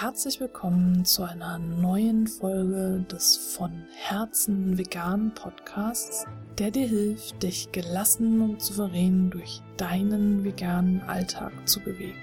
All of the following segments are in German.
Herzlich willkommen zu einer neuen Folge des von Herzen veganen Podcasts, der dir hilft, dich gelassen und souverän durch deinen veganen Alltag zu bewegen.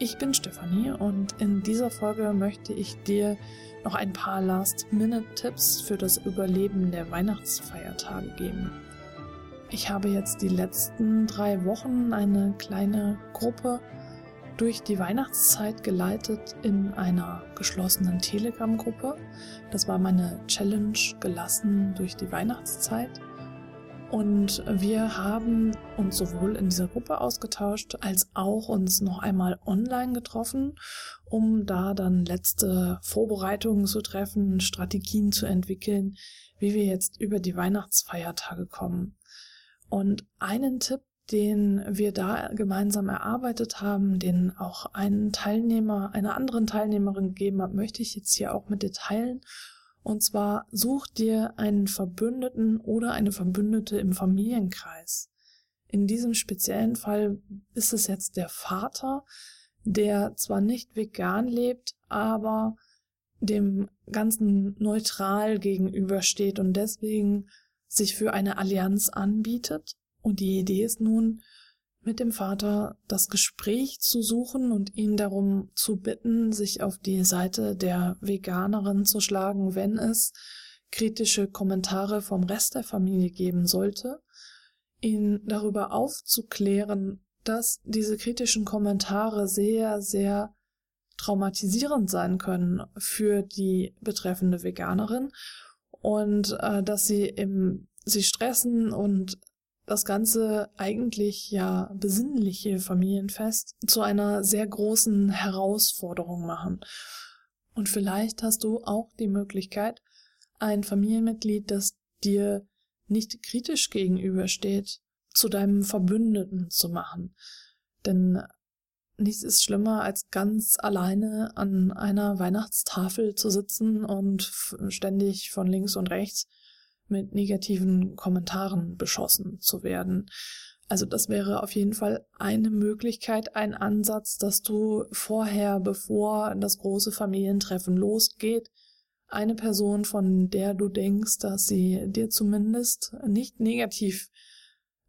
Ich bin Stefanie und in dieser Folge möchte ich dir noch ein paar Last-Minute-Tipps für das Überleben der Weihnachtsfeiertage geben. Ich habe jetzt die letzten drei Wochen eine kleine Gruppe durch die Weihnachtszeit geleitet in einer geschlossenen Telegram-Gruppe. Das war meine Challenge gelassen durch die Weihnachtszeit. Und wir haben uns sowohl in dieser Gruppe ausgetauscht als auch uns noch einmal online getroffen, um da dann letzte Vorbereitungen zu treffen, Strategien zu entwickeln, wie wir jetzt über die Weihnachtsfeiertage kommen. Und einen Tipp den wir da gemeinsam erarbeitet haben, den auch einen Teilnehmer, einer anderen Teilnehmerin gegeben hat, möchte ich jetzt hier auch mit dir teilen. Und zwar such dir einen Verbündeten oder eine Verbündete im Familienkreis. In diesem speziellen Fall ist es jetzt der Vater, der zwar nicht vegan lebt, aber dem Ganzen neutral gegenübersteht und deswegen sich für eine Allianz anbietet und die Idee ist nun, mit dem Vater das Gespräch zu suchen und ihn darum zu bitten, sich auf die Seite der Veganerin zu schlagen, wenn es kritische Kommentare vom Rest der Familie geben sollte, ihn darüber aufzuklären, dass diese kritischen Kommentare sehr, sehr traumatisierend sein können für die betreffende Veganerin und äh, dass sie im sie stressen und das ganze eigentlich ja besinnliche Familienfest zu einer sehr großen Herausforderung machen. Und vielleicht hast du auch die Möglichkeit, ein Familienmitglied, das dir nicht kritisch gegenübersteht, zu deinem Verbündeten zu machen. Denn nichts ist schlimmer, als ganz alleine an einer Weihnachtstafel zu sitzen und ständig von links und rechts mit negativen Kommentaren beschossen zu werden. Also das wäre auf jeden Fall eine Möglichkeit, ein Ansatz, dass du vorher, bevor das große Familientreffen losgeht, eine Person, von der du denkst, dass sie dir zumindest nicht negativ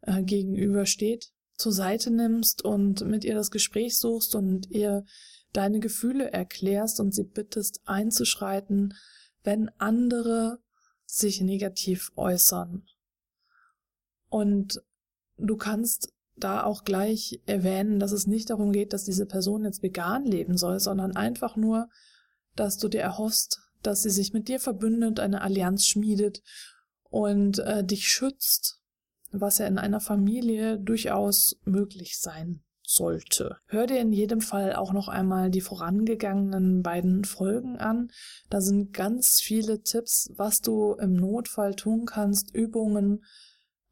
äh, gegenübersteht, zur Seite nimmst und mit ihr das Gespräch suchst und ihr deine Gefühle erklärst und sie bittest einzuschreiten, wenn andere sich negativ äußern. Und du kannst da auch gleich erwähnen, dass es nicht darum geht, dass diese Person jetzt vegan leben soll, sondern einfach nur, dass du dir erhoffst, dass sie sich mit dir verbündet, eine Allianz schmiedet und äh, dich schützt, was ja in einer Familie durchaus möglich sein sollte. Hör dir in jedem Fall auch noch einmal die vorangegangenen beiden Folgen an. Da sind ganz viele Tipps, was du im Notfall tun kannst, Übungen,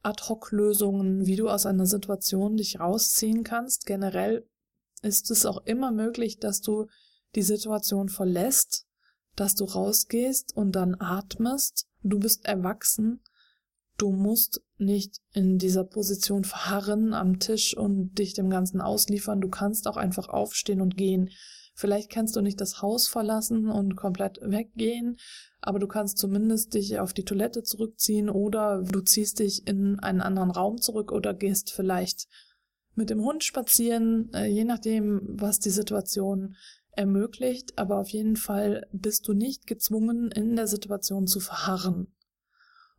Ad-hoc-Lösungen, wie du aus einer Situation dich rausziehen kannst. Generell ist es auch immer möglich, dass du die Situation verlässt, dass du rausgehst und dann atmest. Du bist erwachsen Du musst nicht in dieser Position verharren am Tisch und dich dem Ganzen ausliefern. Du kannst auch einfach aufstehen und gehen. Vielleicht kannst du nicht das Haus verlassen und komplett weggehen, aber du kannst zumindest dich auf die Toilette zurückziehen oder du ziehst dich in einen anderen Raum zurück oder gehst vielleicht mit dem Hund spazieren, äh, je nachdem, was die Situation ermöglicht. Aber auf jeden Fall bist du nicht gezwungen, in der Situation zu verharren.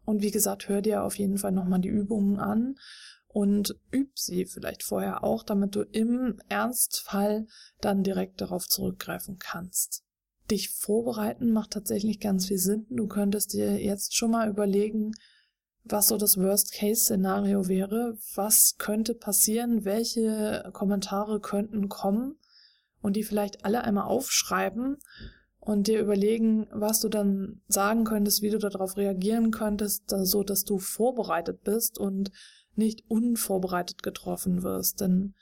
Und wie gesagt, hör dir auf jeden Fall nochmal die Übungen an und üb sie vielleicht vorher auch, damit du im Ernstfall dann direkt darauf zurückgreifen kannst. Dich vorbereiten macht tatsächlich ganz viel Sinn. Du könntest dir jetzt schon mal überlegen, was so das Worst-Case-Szenario wäre, was könnte passieren, welche Kommentare könnten kommen und die vielleicht alle einmal aufschreiben und dir überlegen, was du dann sagen könntest, wie du darauf reagieren könntest, so dass du vorbereitet bist und nicht unvorbereitet getroffen wirst. Denn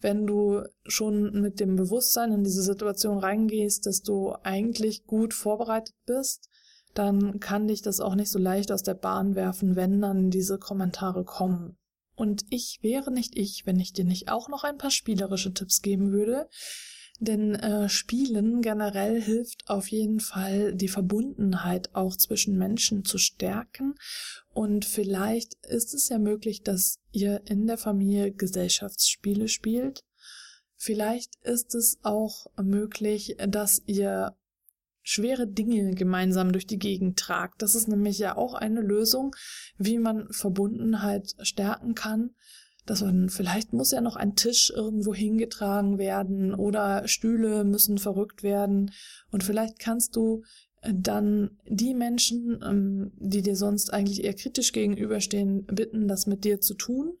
wenn du schon mit dem Bewusstsein in diese Situation reingehst, dass du eigentlich gut vorbereitet bist, dann kann dich das auch nicht so leicht aus der Bahn werfen, wenn dann diese Kommentare kommen. Und ich wäre nicht ich, wenn ich dir nicht auch noch ein paar spielerische Tipps geben würde, Denn äh, Spielen generell hilft auf jeden Fall, die Verbundenheit auch zwischen Menschen zu stärken. Und vielleicht ist es ja möglich, dass ihr in der Familie Gesellschaftsspiele spielt. Vielleicht ist es auch möglich, dass ihr schwere Dinge gemeinsam durch die Gegend tragt. Das ist nämlich ja auch eine Lösung, wie man Verbundenheit stärken kann dass man, vielleicht muss ja noch ein Tisch irgendwo hingetragen werden oder Stühle müssen verrückt werden und vielleicht kannst du äh, dann die Menschen, ähm, die dir sonst eigentlich eher kritisch gegenüberstehen, bitten, das mit dir zu tun.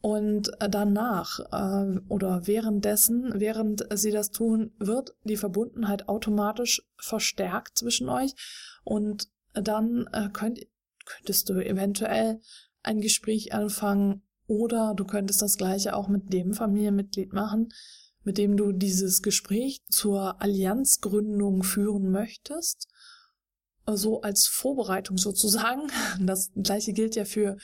Und äh, danach äh, oder währenddessen, während sie das tun, wird die Verbundenheit automatisch verstärkt zwischen euch und dann könnt, könntest du eventuell ein Gespräch anfangen, oder du könntest das gleiche auch mit dem Familienmitglied machen, mit dem du dieses Gespräch zur Allianzgründung führen möchtest. So als Vorbereitung sozusagen. Das gleiche gilt ja für,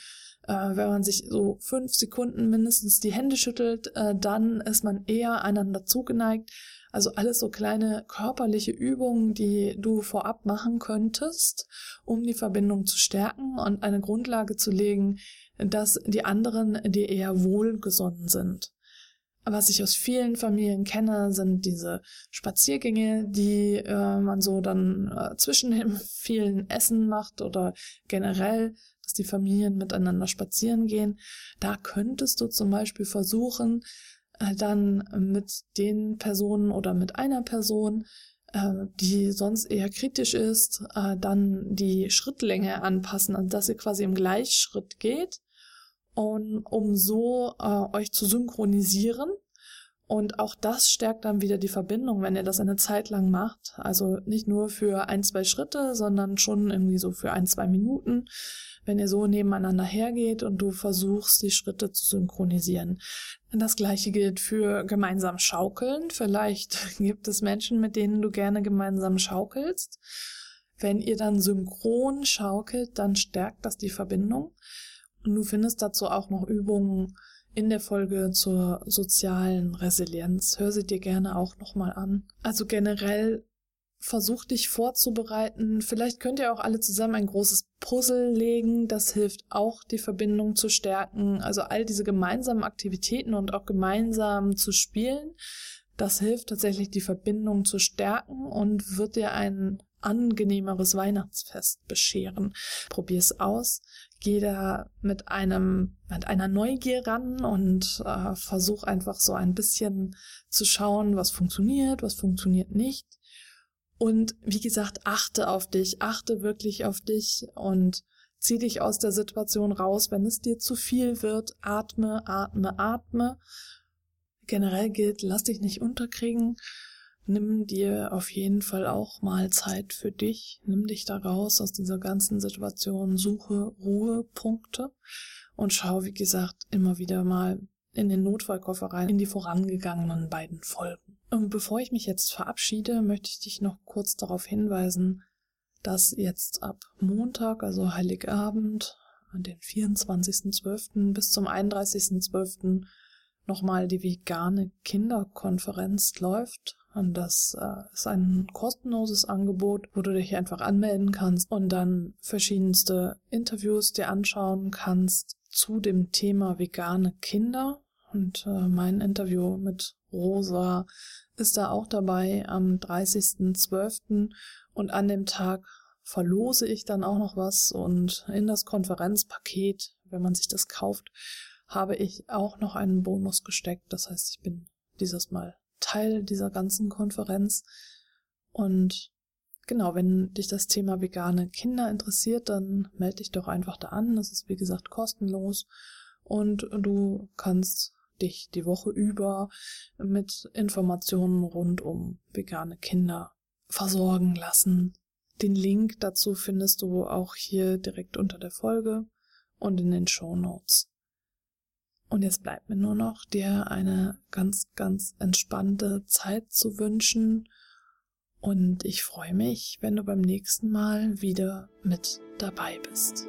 äh, wenn man sich so fünf Sekunden mindestens die Hände schüttelt, äh, dann ist man eher einander zugeneigt. Also alles so kleine körperliche Übungen, die du vorab machen könntest, um die Verbindung zu stärken und eine Grundlage zu legen, dass die anderen dir eher wohlgesonnen sind. Was ich aus vielen Familien kenne, sind diese Spaziergänge, die äh, man so dann äh, zwischen den vielen Essen macht oder generell, dass die Familien miteinander spazieren gehen. Da könntest du zum Beispiel versuchen, dann mit den Personen oder mit einer Person, äh, die sonst eher kritisch ist, äh, dann die Schrittlänge anpassen, also dass ihr quasi im Gleichschritt geht und um so äh, euch zu synchronisieren. Und auch das stärkt dann wieder die Verbindung, wenn ihr das eine Zeit lang macht. Also nicht nur für ein, zwei Schritte, sondern schon irgendwie so für ein, zwei Minuten, wenn ihr so nebeneinander hergeht und du versuchst, die Schritte zu synchronisieren. Das gleiche gilt für gemeinsam schaukeln. Vielleicht gibt es Menschen, mit denen du gerne gemeinsam schaukelst. Wenn ihr dann synchron schaukelt, dann stärkt das die Verbindung. Und du findest dazu auch noch Übungen in der Folge zur sozialen Resilienz. Hör sie dir gerne auch nochmal an. Also generell versuch dich vorzubereiten. Vielleicht könnt ihr auch alle zusammen ein großes Puzzle legen. Das hilft auch, die Verbindung zu stärken. Also all diese gemeinsamen Aktivitäten und auch gemeinsam zu spielen. Das hilft tatsächlich, die Verbindung zu stärken und wird dir ein angenehmeres Weihnachtsfest bescheren. Probier's aus. Geh da mit einem, mit einer Neugier ran und äh, versuch einfach so ein bisschen zu schauen, was funktioniert, was funktioniert nicht. Und wie gesagt, achte auf dich, achte wirklich auf dich und zieh dich aus der Situation raus. Wenn es dir zu viel wird, atme, atme, atme. Generell gilt, lass dich nicht unterkriegen nimm dir auf jeden Fall auch mal Zeit für dich, nimm dich da raus aus dieser ganzen Situation, suche Ruhepunkte und schau, wie gesagt, immer wieder mal in den Notfallkoffer rein, in die vorangegangenen beiden Folgen. Und bevor ich mich jetzt verabschiede, möchte ich dich noch kurz darauf hinweisen, dass jetzt ab Montag, also Heiligabend, an den 24.12. bis zum 31.12. nochmal die vegane Kinderkonferenz läuft und das äh, ist ein kostenloses Angebot, wo du dich einfach anmelden kannst und dann verschiedenste Interviews dir anschauen kannst zu dem Thema vegane Kinder. Und äh, mein Interview mit Rosa ist da auch dabei am 30.12. Und an dem Tag verlose ich dann auch noch was und in das Konferenzpaket, wenn man sich das kauft, habe ich auch noch einen Bonus gesteckt. Das heißt, ich bin dieses Mal Teil dieser ganzen Konferenz. Und genau, wenn dich das Thema vegane Kinder interessiert, dann melde dich doch einfach da an. Das ist wie gesagt kostenlos und du kannst dich die Woche über mit Informationen rund um vegane Kinder versorgen lassen. Den Link dazu findest du auch hier direkt unter der Folge und in den Show Notes. Und jetzt bleibt mir nur noch, dir eine ganz, ganz entspannte Zeit zu wünschen. Und ich freue mich, wenn du beim nächsten Mal wieder mit dabei bist.